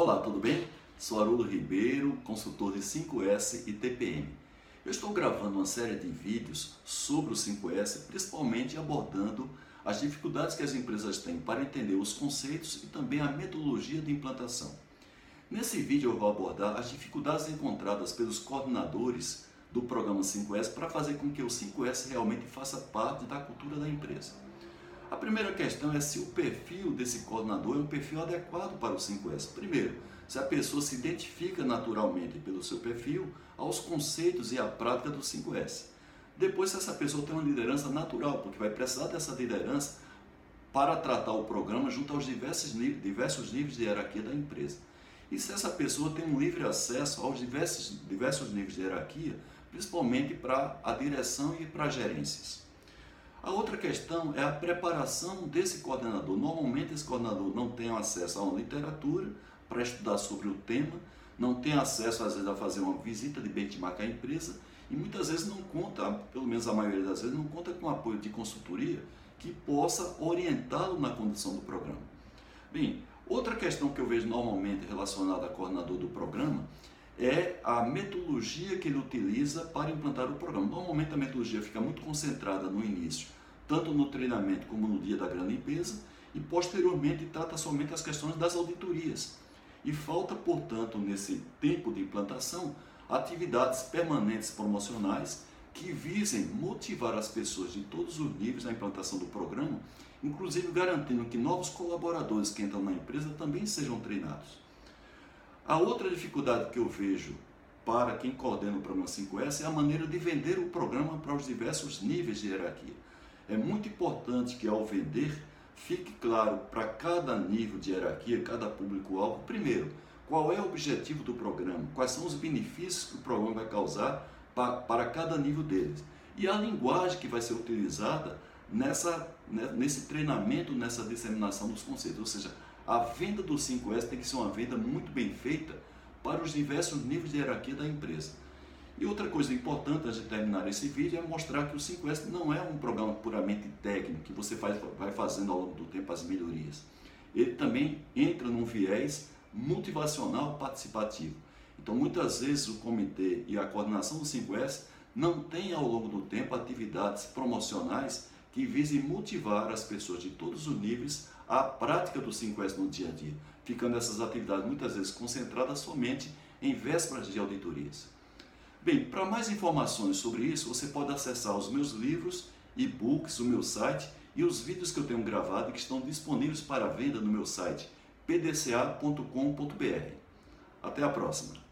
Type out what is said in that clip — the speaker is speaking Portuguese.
Olá, tudo bem? Sou Haroldo Ribeiro, consultor de 5S e TPM. Eu estou gravando uma série de vídeos sobre o 5S, principalmente abordando as dificuldades que as empresas têm para entender os conceitos e também a metodologia de implantação. Nesse vídeo eu vou abordar as dificuldades encontradas pelos coordenadores do programa 5S para fazer com que o 5S realmente faça parte da cultura da empresa. A primeira questão é se o perfil desse coordenador é um perfil adequado para o 5S. Primeiro, se a pessoa se identifica naturalmente pelo seu perfil aos conceitos e à prática do 5S. Depois, se essa pessoa tem uma liderança natural, porque vai precisar dessa liderança para tratar o programa junto aos diversos níveis, diversos níveis de hierarquia da empresa. E se essa pessoa tem um livre acesso aos diversos, diversos níveis de hierarquia, principalmente para a direção e para gerências. A outra questão é a preparação desse coordenador. Normalmente esse coordenador não tem acesso a uma literatura para estudar sobre o tema, não tem acesso às vezes a fazer uma visita de benchmark à empresa e muitas vezes não conta, pelo menos a maioria das vezes, não conta com apoio de consultoria que possa orientá-lo na condução do programa. Bem, outra questão que eu vejo normalmente relacionada a coordenador do programa é a metodologia que ele utiliza para implantar o programa. Normalmente a metodologia fica muito concentrada no início, tanto no treinamento como no dia da grande limpeza, e posteriormente trata somente as questões das auditorias. E falta, portanto, nesse tempo de implantação, atividades permanentes promocionais que visem motivar as pessoas de todos os níveis na implantação do programa, inclusive garantindo que novos colaboradores que entram na empresa também sejam treinados. A outra dificuldade que eu vejo para quem coordena o programa 5S é a maneira de vender o programa para os diversos níveis de hierarquia. É muito importante que ao vender fique claro para cada nível de hierarquia, cada público-alvo, primeiro, qual é o objetivo do programa, quais são os benefícios que o programa vai causar para, para cada nível deles e a linguagem que vai ser utilizada nessa, né, nesse treinamento, nessa disseminação dos conceitos, ou seja, a venda do 5S tem que ser uma venda muito bem feita para os diversos níveis de hierarquia da empresa. E outra coisa importante antes de terminar esse vídeo é mostrar que o 5S não é um programa puramente técnico, que você faz, vai fazendo ao longo do tempo as melhorias. Ele também entra num viés motivacional participativo. Então, muitas vezes o comitê e a coordenação do 5S não tem ao longo do tempo atividades promocionais que visem motivar as pessoas de todos os níveis à prática do 5S no dia a dia, ficando essas atividades muitas vezes concentradas somente em vésperas de auditorias. Bem, para mais informações sobre isso, você pode acessar os meus livros, e-books, o meu site e os vídeos que eu tenho gravado que estão disponíveis para venda no meu site pdca.com.br. Até a próxima!